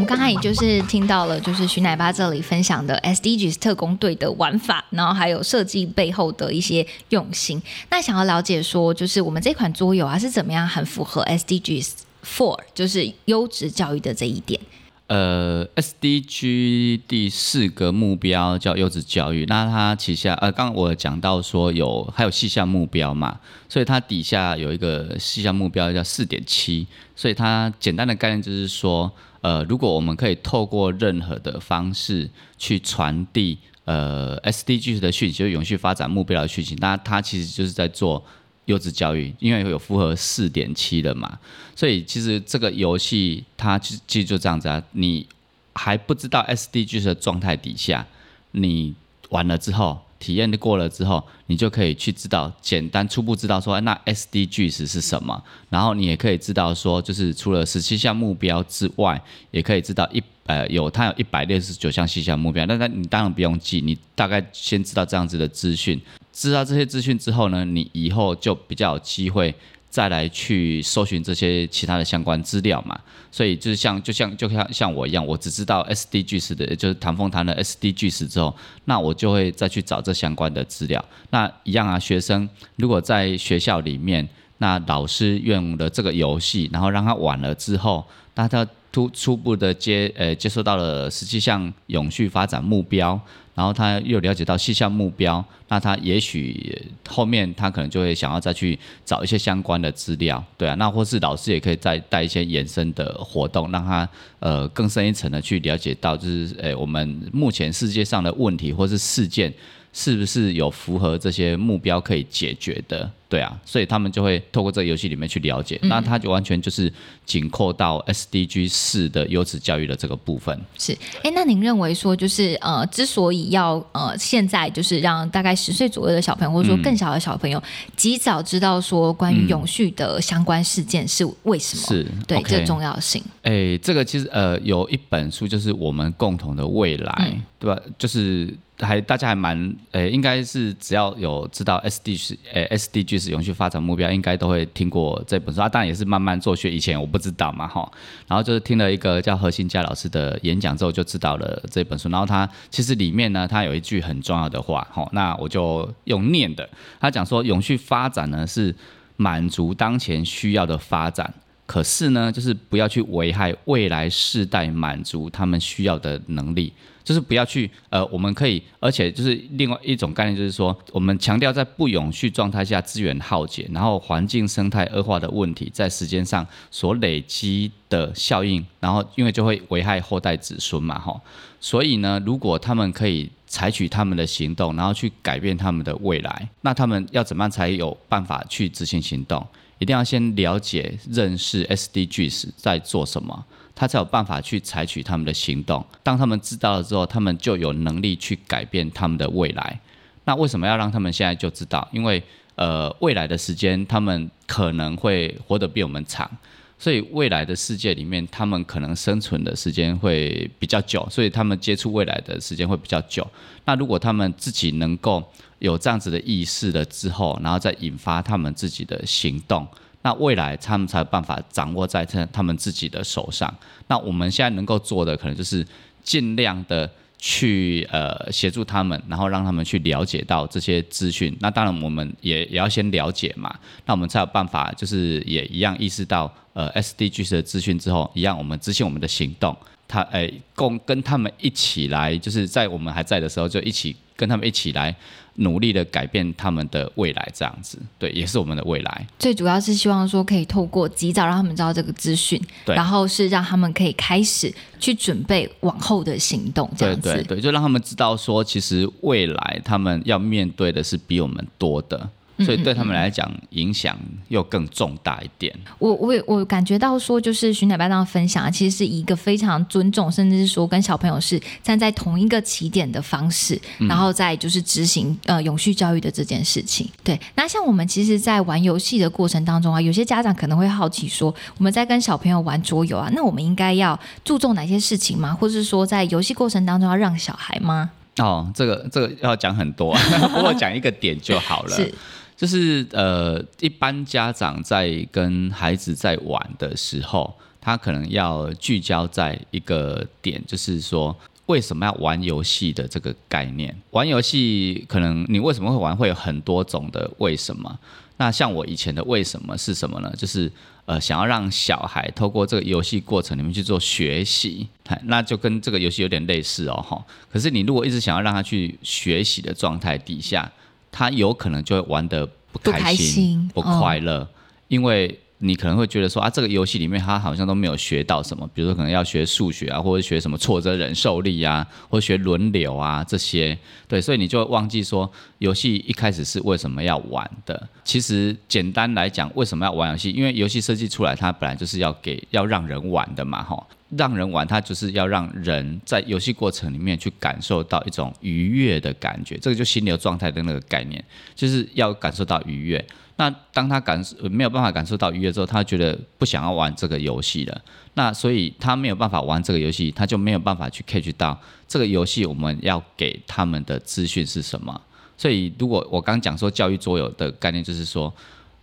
刚才也就是听到了，就是徐奶爸这里分享的 SDGs 特工队的玩法，然后还有设计背后的一些用心。那想要了解说，就是我们这款桌游啊是怎么样很符合 SDGs Four，就是优质教育的这一点。呃，SDG 第四个目标叫优质教育，那它旗下呃，刚刚我讲到说有还有细项目标嘛，所以它底下有一个细项目标叫四点七，所以它简单的概念就是说，呃，如果我们可以透过任何的方式去传递呃 SDG 的讯息，就永续发展目标的讯息，那它其实就是在做。优质教育，因为有符合四点七的嘛，所以其实这个游戏它其其实就这样子啊，你还不知道 SDGs 的状态底下，你玩了之后，体验过了之后，你就可以去知道，简单初步知道说，那 SDGs 是什么，然后你也可以知道说，就是除了十七项目标之外，也可以知道一呃有它有一百六十九项细项目标，那那你当然不用记，你大概先知道这样子的资讯，知道这些资讯之后呢，你以后就比较有机会再来去搜寻这些其他的相关资料嘛。所以就是像就像就像像我一样，我只知道 SDGs 的，就是唐风谈了 SDGs 之后，那我就会再去找这相关的资料。那一样啊，学生如果在学校里面，那老师用了这个游戏，然后让他玩了之后，大家初初步的接呃接收到了十七项永续发展目标，然后他又了解到细项目标，那他也许后面他可能就会想要再去找一些相关的资料，对啊，那或是老师也可以再带一些延伸的活动，让他呃更深一层的去了解到，就是诶我们目前世界上的问题或是事件。是不是有符合这些目标可以解决的？对啊，所以他们就会透过这个游戏里面去了解，那它就完全就是紧扣到 SDG 四的优质教育的这个部分。是，哎，那您认为说，就是呃，之所以要呃，现在就是让大概十岁左右的小朋友，或者说更小的小朋友，及早知道说关于永续的相关事件是为什么？是对这重要性。哎，这个其实呃有一本书就是我们共同的未来，对吧？就是还大家还蛮呃，应该是只要有知道 SD 是呃 SDG 是永续发展目标，应该都会听过这本书。啊，当然也是慢慢做学，以前我不知道嘛哈。然后就是听了一个叫何新佳老师的演讲之后，就知道了这本书。然后他其实里面呢，他有一句很重要的话，哈，那我就用念的。他讲说，永续发展呢是满足当前需要的发展。可是呢，就是不要去危害未来世代满足他们需要的能力，就是不要去呃，我们可以，而且就是另外一种概念，就是说，我们强调在不永续状态下资源耗竭，然后环境生态恶化的问题，在时间上所累积的效应，然后因为就会危害后代子孙嘛，哈，所以呢，如果他们可以采取他们的行动，然后去改变他们的未来，那他们要怎么样才有办法去执行行动？一定要先了解、认识 SDGs 在做什么，他才有办法去采取他们的行动。当他们知道了之后，他们就有能力去改变他们的未来。那为什么要让他们现在就知道？因为呃，未来的时间他们可能会活得比我们长，所以未来的世界里面，他们可能生存的时间会比较久，所以他们接触未来的时间会比较久。那如果他们自己能够有这样子的意识了之后，然后再引发他们自己的行动，那未来他们才有办法掌握在他他们自己的手上。那我们现在能够做的，可能就是尽量的。去呃协助他们，然后让他们去了解到这些资讯。那当然我们也也要先了解嘛，那我们才有办法，就是也一样意识到呃 SDGs 的资讯之后，一样我们执行我们的行动。他诶共跟他们一起来，就是在我们还在的时候，就一起跟他们一起来。努力的改变他们的未来，这样子，对，也是我们的未来。最主要是希望说，可以透过及早让他们知道这个资讯，然后是让他们可以开始去准备往后的行动，这样子。对对对，就让他们知道说，其实未来他们要面对的是比我们多的。所以对他们来讲，影响又更重大一点。我我我感觉到说，就是徐奶爸这样分享，其实是一个非常尊重，甚至是说跟小朋友是站在同一个起点的方式，然后再就是执行呃永续教育的这件事情。对，那像我们其实，在玩游戏的过程当中啊，有些家长可能会好奇说，我们在跟小朋友玩桌游啊，那我们应该要注重哪些事情吗？或者是说，在游戏过程当中要让小孩吗？哦，这个这个要讲很多，不过讲一个点就好了。是。就是呃，一般家长在跟孩子在玩的时候，他可能要聚焦在一个点，就是说为什么要玩游戏的这个概念。玩游戏可能你为什么会玩，会有很多种的为什么。那像我以前的为什么是什么呢？就是呃，想要让小孩透过这个游戏过程里面去做学习，那就跟这个游戏有点类似哦哈。可是你如果一直想要让他去学习的状态底下，他有可能就会玩的不开心、不快乐，因为你可能会觉得说啊，这个游戏里面他好像都没有学到什么，比如说可能要学数学啊，或者学什么挫折忍受力啊，或者学轮流啊这些，对，所以你就会忘记说游戏一开始是为什么要玩的。其实简单来讲，为什么要玩游戏？因为游戏设计出来，它本来就是要给要让人玩的嘛，哈。让人玩，它就是要让人在游戏过程里面去感受到一种愉悦的感觉，这个就心流状态的那个概念，就是要感受到愉悦。那当他感受没有办法感受到愉悦之后，他觉得不想要玩这个游戏了。那所以他没有办法玩这个游戏，他就没有办法去 catch 到这个游戏我们要给他们的资讯是什么。所以如果我刚讲说教育桌游的概念，就是说，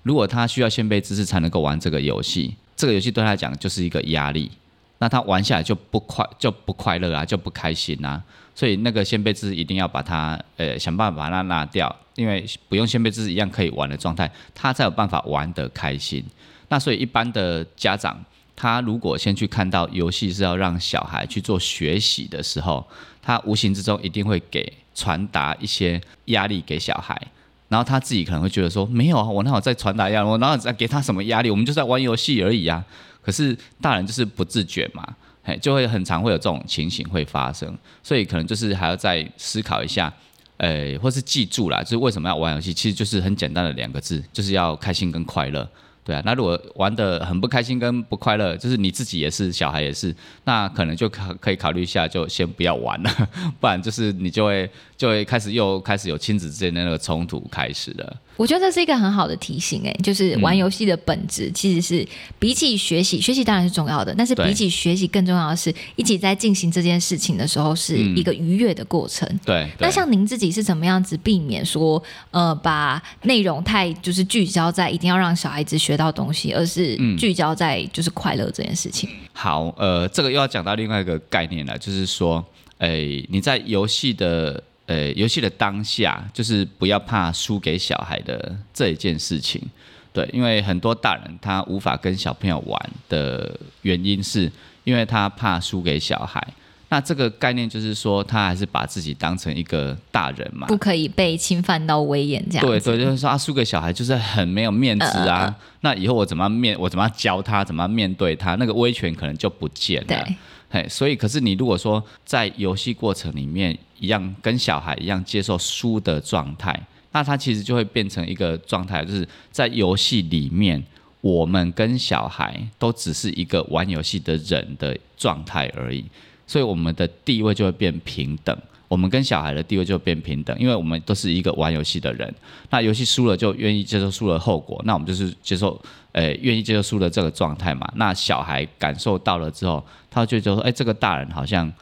如果他需要先辈知识才能够玩这个游戏，这个游戏对他来讲就是一个压力。那他玩下来就不快就不快乐啊，就不开心啊，所以那个先辈知识一定要把它呃想办法把它拿掉，因为不用先辈知识一样可以玩的状态，他才有办法玩得开心。那所以一般的家长，他如果先去看到游戏是要让小孩去做学习的时候，他无形之中一定会给传达一些压力给小孩，然后他自己可能会觉得说，没有啊，我那我在传达压力，我哪有在给他什么压力？我们就在玩游戏而已啊。可是大人就是不自觉嘛，嘿，就会很常会有这种情形会发生，所以可能就是还要再思考一下，呃，或是记住啦，就是为什么要玩游戏，其实就是很简单的两个字，就是要开心跟快乐，对啊。那如果玩的很不开心跟不快乐，就是你自己也是，小孩也是，那可能就可可以考虑一下，就先不要玩了，不然就是你就会就会开始又开始有亲子之间的那个冲突开始了。我觉得这是一个很好的提醒，哎，就是玩游戏的本质其实是比起学习，学习当然是重要的，但是比起学习更重要的是，一起在进行这件事情的时候是一个愉悦的过程。对。那像您自己是怎么样子避免说，呃，把内容太就是聚焦在一定要让小孩子学到东西，而是聚焦在就是快乐这件事情？好，呃，这个又要讲到另外一个概念了，就是说，哎，你在游戏的。呃，游戏的当下就是不要怕输给小孩的这一件事情，对，因为很多大人他无法跟小朋友玩的原因是，因为他怕输给小孩。那这个概念就是说，他还是把自己当成一个大人嘛，不可以被侵犯到威严这样。对对，就是说啊，输给小孩就是很没有面子啊。那以后我怎么面，我怎么教他，怎么面对他，那个威权可能就不见了。嘿，所以可是你如果说在游戏过程里面一样跟小孩一样接受输的状态，那他其实就会变成一个状态，就是在游戏里面我们跟小孩都只是一个玩游戏的人的状态而已，所以我们的地位就会变平等。我们跟小孩的地位就变平等，因为我们都是一个玩游戏的人。那游戏输了就愿意接受输了后果，那我们就是接受，呃，愿意接受输的这个状态嘛。那小孩感受到了之后，他就觉得说，哎，这个大人好像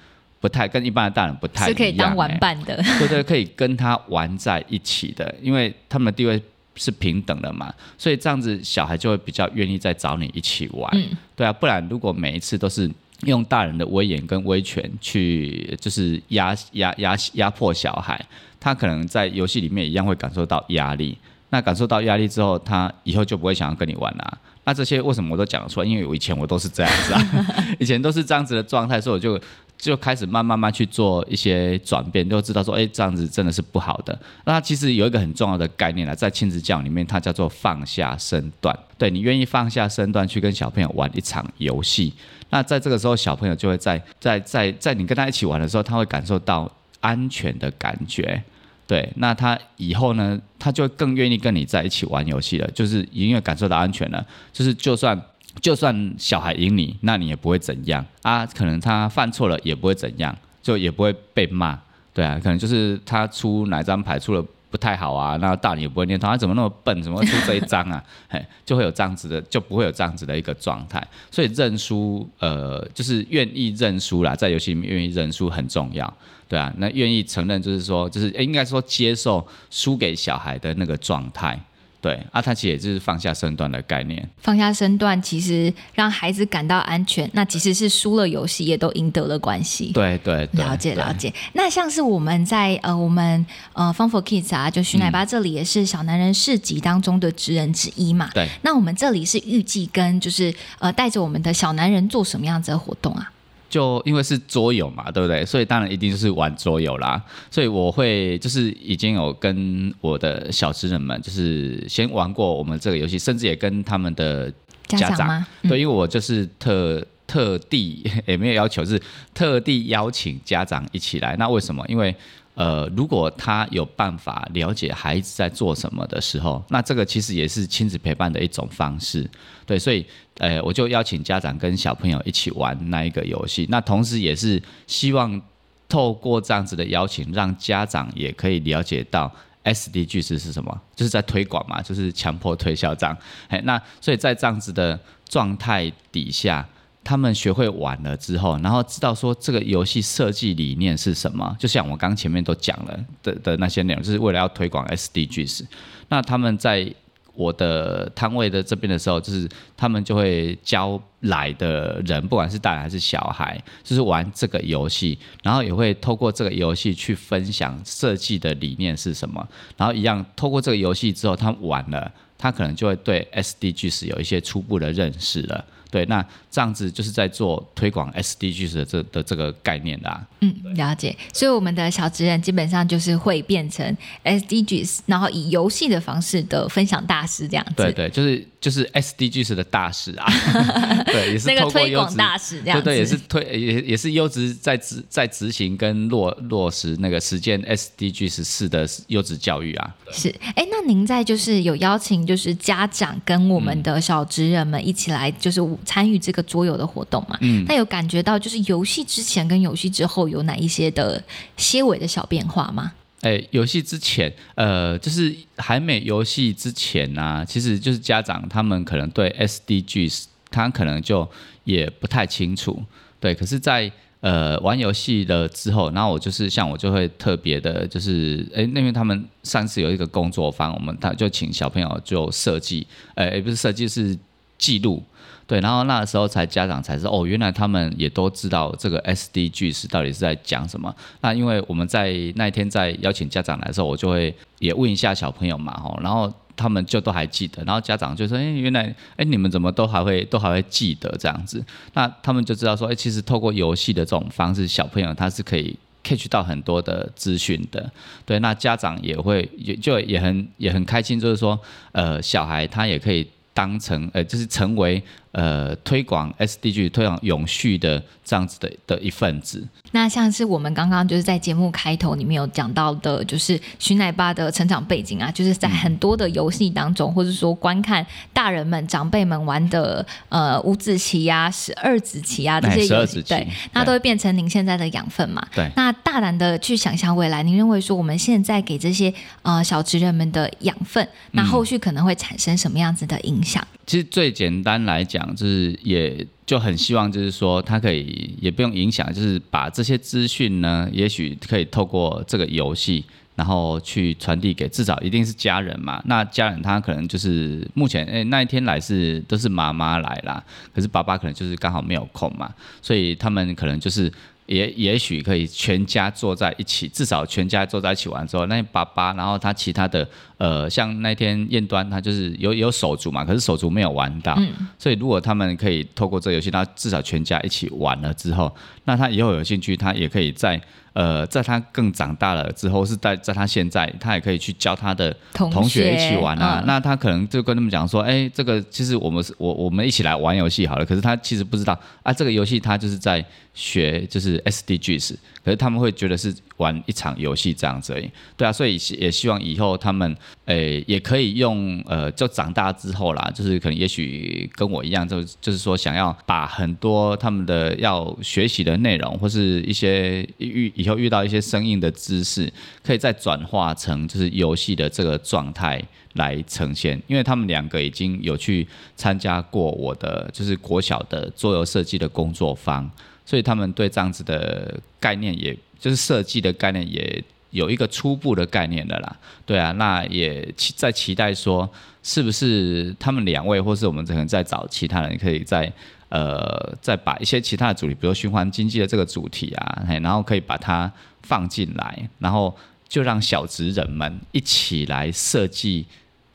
不太跟一般的大人不太是可以当玩伴的，对对，可以跟他玩在一起的，因为他们的地位。是平等的嘛，所以这样子小孩就会比较愿意再找你一起玩，对啊，不然如果每一次都是用大人的威严跟威权去就是压压压压迫小孩，他可能在游戏里面一样会感受到压力。那感受到压力之后，他以后就不会想要跟你玩啦。那这些为什么我都讲得出来？因为我以前我都是这样子啊，以前都是这样子的状态，所以我就。就开始慢慢慢去做一些转变，就知道说，哎，这样子真的是不好的。那其实有一个很重要的概念呢，在亲子教育里面，它叫做放下身段。对你愿意放下身段去跟小朋友玩一场游戏，那在这个时候，小朋友就会在在在在你跟他一起玩的时候，他会感受到安全的感觉。对，那他以后呢，他就更愿意跟你在一起玩游戏了，就是因为感受到安全了，就是就算。就算小孩赢你，那你也不会怎样啊？可能他犯错了也不会怎样，就也不会被骂，对啊？可能就是他出哪张牌出了不太好啊，那大人也不会念他，他怎么那么笨，怎么会出这一张啊？嘿，就会有这样子的，就不会有这样子的一个状态。所以认输，呃，就是愿意认输啦，在游戏里面愿意认输很重要，对啊？那愿意承认，就是说，就是应该说接受输给小孩的那个状态。对，啊，他其实也就是放下身段的概念。放下身段，其实让孩子感到安全。那即使是输了游戏，也都赢得了关系。对对，了解了解。那像是我们在呃，我们呃，Fun for Kids 啊，就徐奶爸这里也是小男人市集当中的职人之一嘛。对。那我们这里是预计跟就是呃，带着我们的小男人做什么样子的活动啊？就因为是桌游嘛，对不对？所以当然一定就是玩桌游啦。所以我会就是已经有跟我的小职人们，就是先玩过我们这个游戏，甚至也跟他们的家长，对，因为我就是特特地 也没有要求，是特地邀请家长一起来。那为什么？因为呃，如果他有办法了解孩子在做什么的时候，那这个其实也是亲子陪伴的一种方式。对，所以，呃，我就邀请家长跟小朋友一起玩那一个游戏。那同时也是希望透过这样子的邀请，让家长也可以了解到 SDG 是是什么，就是在推广嘛，就是强迫推销这样。哎，那所以在这样子的状态底下。他们学会玩了之后，然后知道说这个游戏设计理念是什么，就像我刚前面都讲了的的那些内容，就是为了要推广 SDGs。那他们在我的摊位的这边的时候，就是他们就会教来的人，不管是大人还是小孩，就是玩这个游戏，然后也会透过这个游戏去分享设计的理念是什么，然后一样透过这个游戏之后，他玩了，他可能就会对 SDGs 有一些初步的认识了。对，那这样子就是在做推广 SDGs 的这的这个概念的。嗯，了解。所以我们的小职人基本上就是会变成 SDGs，然后以游戏的方式的分享大师这样子。对对，就是就是 SDGs 的大使啊。对，也是那个推广大使这样子。对对，也是推也也是优质在执在执行跟落落实那个实践 SDGs 四的优质教育啊。是，哎，那您在就是有邀请就是家长跟我们的小职人们一起来就是。参与这个桌游的活动嘛，嗯，那有感觉到就是游戏之前跟游戏之后有哪一些的些微的小变化吗？哎，游戏之前，呃，就是还没游戏之前呢，其实就是家长他们可能对 SDGs 他可能就也不太清楚，对。可是，在呃玩游戏了之后，然后我就是像我就会特别的，就是哎，那边他们上次有一个工作坊，我们他就请小朋友就设计，呃，也不是设计是记录。对，然后那时候才家长才知道哦，原来他们也都知道这个 SDG 是到底是在讲什么。那因为我们在那一天在邀请家长来的时候，我就会也问一下小朋友嘛，吼，然后他们就都还记得。然后家长就说：“哎，原来，哎，你们怎么都还会都还会记得这样子？”那他们就知道说：“哎，其实透过游戏的这种方式，小朋友他是可以 catch 到很多的资讯的。”对，那家长也会也就也很也很开心，就是说，呃，小孩他也可以当成呃，就是成为。呃推广 SDG、推广永续的这样子的的一份子。那像是我们刚刚就是在节目开头里面有讲到的，就是徐奶爸的成长背景啊，就是在很多的游戏当中，或者说观看大人们长辈们玩的呃五子棋啊、十二子棋啊这些游戏，对，那都会变成您现在的养分嘛。对。那大胆的去想象未来，您认为说我们现在给这些呃小职人们的养分，那后续可能会产生什么样子的影响？其实最简单来讲，就是也。就很希望，就是说，他可以也不用影响，就是把这些资讯呢，也许可以透过这个游戏，然后去传递给至少一定是家人嘛。那家人他可能就是目前，哎，那一天来是都是妈妈来啦，可是爸爸可能就是刚好没有空嘛，所以他们可能就是。也也许可以全家坐在一起，至少全家坐在一起玩之后，那爸爸，然后他其他的，呃，像那天燕端他就是有有手足嘛，可是手足没有玩到，所以如果他们可以透过这个游戏，他至少全家一起玩了之后，那他以后有兴趣，他也可以在。呃，在他更长大了之后，是在在他现在，他也可以去教他的同学一起玩啊。那他可能就跟他们讲说，哎，这个其实我们是我我们一起来玩游戏好了。可是他其实不知道啊，这个游戏他就是在学就是 SDGs，可是他们会觉得是。玩一场游戏这样子而已，对啊，所以也希望以后他们诶也可以用呃，就长大之后啦，就是可能也许跟我一样，就就是说想要把很多他们的要学习的内容，或是一些遇以后遇到一些生硬的知识，可以再转化成就是游戏的这个状态来呈现。因为他们两个已经有去参加过我的就是国小的桌游设计的工作坊，所以他们对这样子的概念也。就是设计的概念也有一个初步的概念的啦，对啊，那也期在期待说，是不是他们两位，或是我们可能在找其他人，可以在呃再把一些其他的主题，比如循环经济的这个主题啊，然后可以把它放进来，然后就让小职人们一起来设计。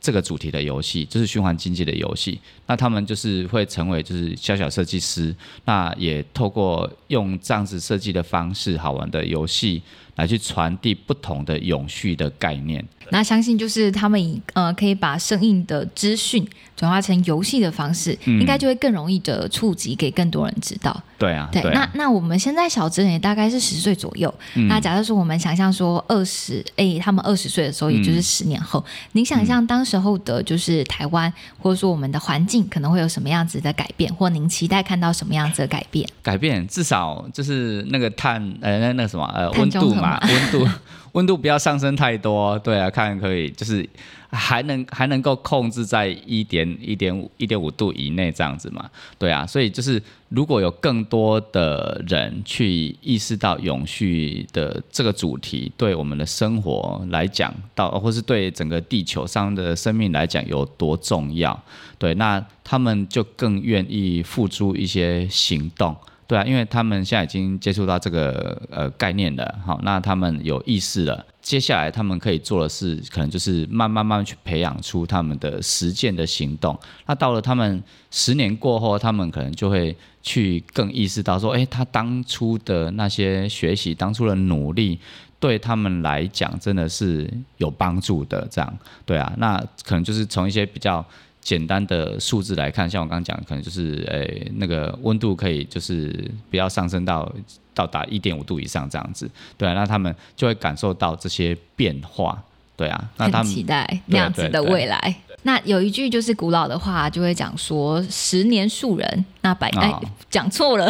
这个主题的游戏就是循环经济的游戏，那他们就是会成为就是小小设计师，那也透过用这样子设计的方式，好玩的游戏来去传递不同的永续的概念。那相信就是他们以呃可以把生硬的资讯转化成游戏的方式，应该就会更容易的触及给更多人知道。对啊，对。那那我们现在小智也大概是十岁左右。那假设说我们想象说二十，哎，他们二十岁的时候，也就是十年后，您想象当时候的就是台湾，或者说我们的环境可能会有什么样子的改变，或您期待看到什么样子的改变？改变至少就是那个碳呃那那什么呃温度嘛，温度。温度不要上升太多，对啊，看可以就是还能还能够控制在一点一点五一点五度以内这样子嘛，对啊，所以就是如果有更多的人去意识到永续的这个主题对我们的生活来讲，到或是对整个地球上的生命来讲有多重要，对，那他们就更愿意付出一些行动。对啊，因为他们现在已经接触到这个呃概念了，好，那他们有意识了，接下来他们可以做的事，可能就是慢慢慢去培养出他们的实践的行动。那到了他们十年过后，他们可能就会去更意识到说，哎，他当初的那些学习，当初的努力，对他们来讲真的是有帮助的。这样，对啊，那可能就是从一些比较。简单的数字来看，像我刚刚讲，可能就是诶，那个温度可以就是不要上升到到达一点五度以上这样子，对啊，那他们就会感受到这些变化，对啊，那他们期待那样子的未来。那有一句就是古老的话，就会讲说十年树人，那百哎讲错了，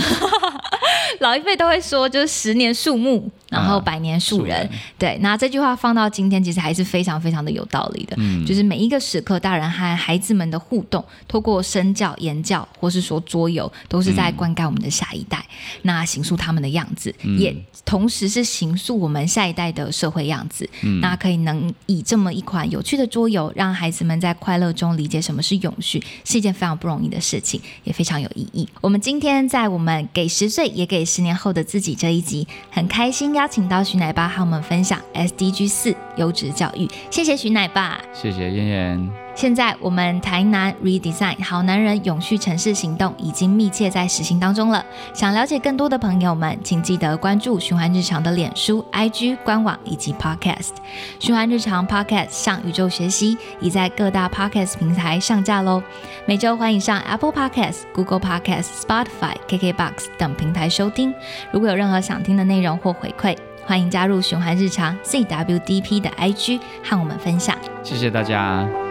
老一辈都会说就是十年树木。然后百年树人，对，那这句话放到今天，其实还是非常非常的有道理的。嗯，就是每一个时刻，大人和孩子们的互动，透过身教、言教，或是说桌游，都是在灌溉我们的下一代，那形塑他们的样子，也同时是形塑我们下一代的社会样子。嗯，那可以能以这么一款有趣的桌游，让孩子们在快乐中理解什么是永续，是一件非常不容易的事情，也非常有意义。我们今天在我们给十岁也给十年后的自己这一集，很开心。邀请到徐奶爸和我们分享 SDG 四优质教育，谢谢徐奶爸，谢谢燕燕。现在我们台南 Redesign 好男人永续城市行动已经密切在实行当中了。想了解更多的朋友们，请记得关注循环日常的脸书、IG 官网以及 Podcast。循环日常 Podcast 向宇宙学习已在各大 Podcast 平台上架喽。每周欢迎上 Apple Podcast、Google Podcast、Spotify、KKBox 等平台收听。如果有任何想听的内容或回馈，欢迎加入循环日常 CWDP 的 IG 和我们分享。谢谢大家。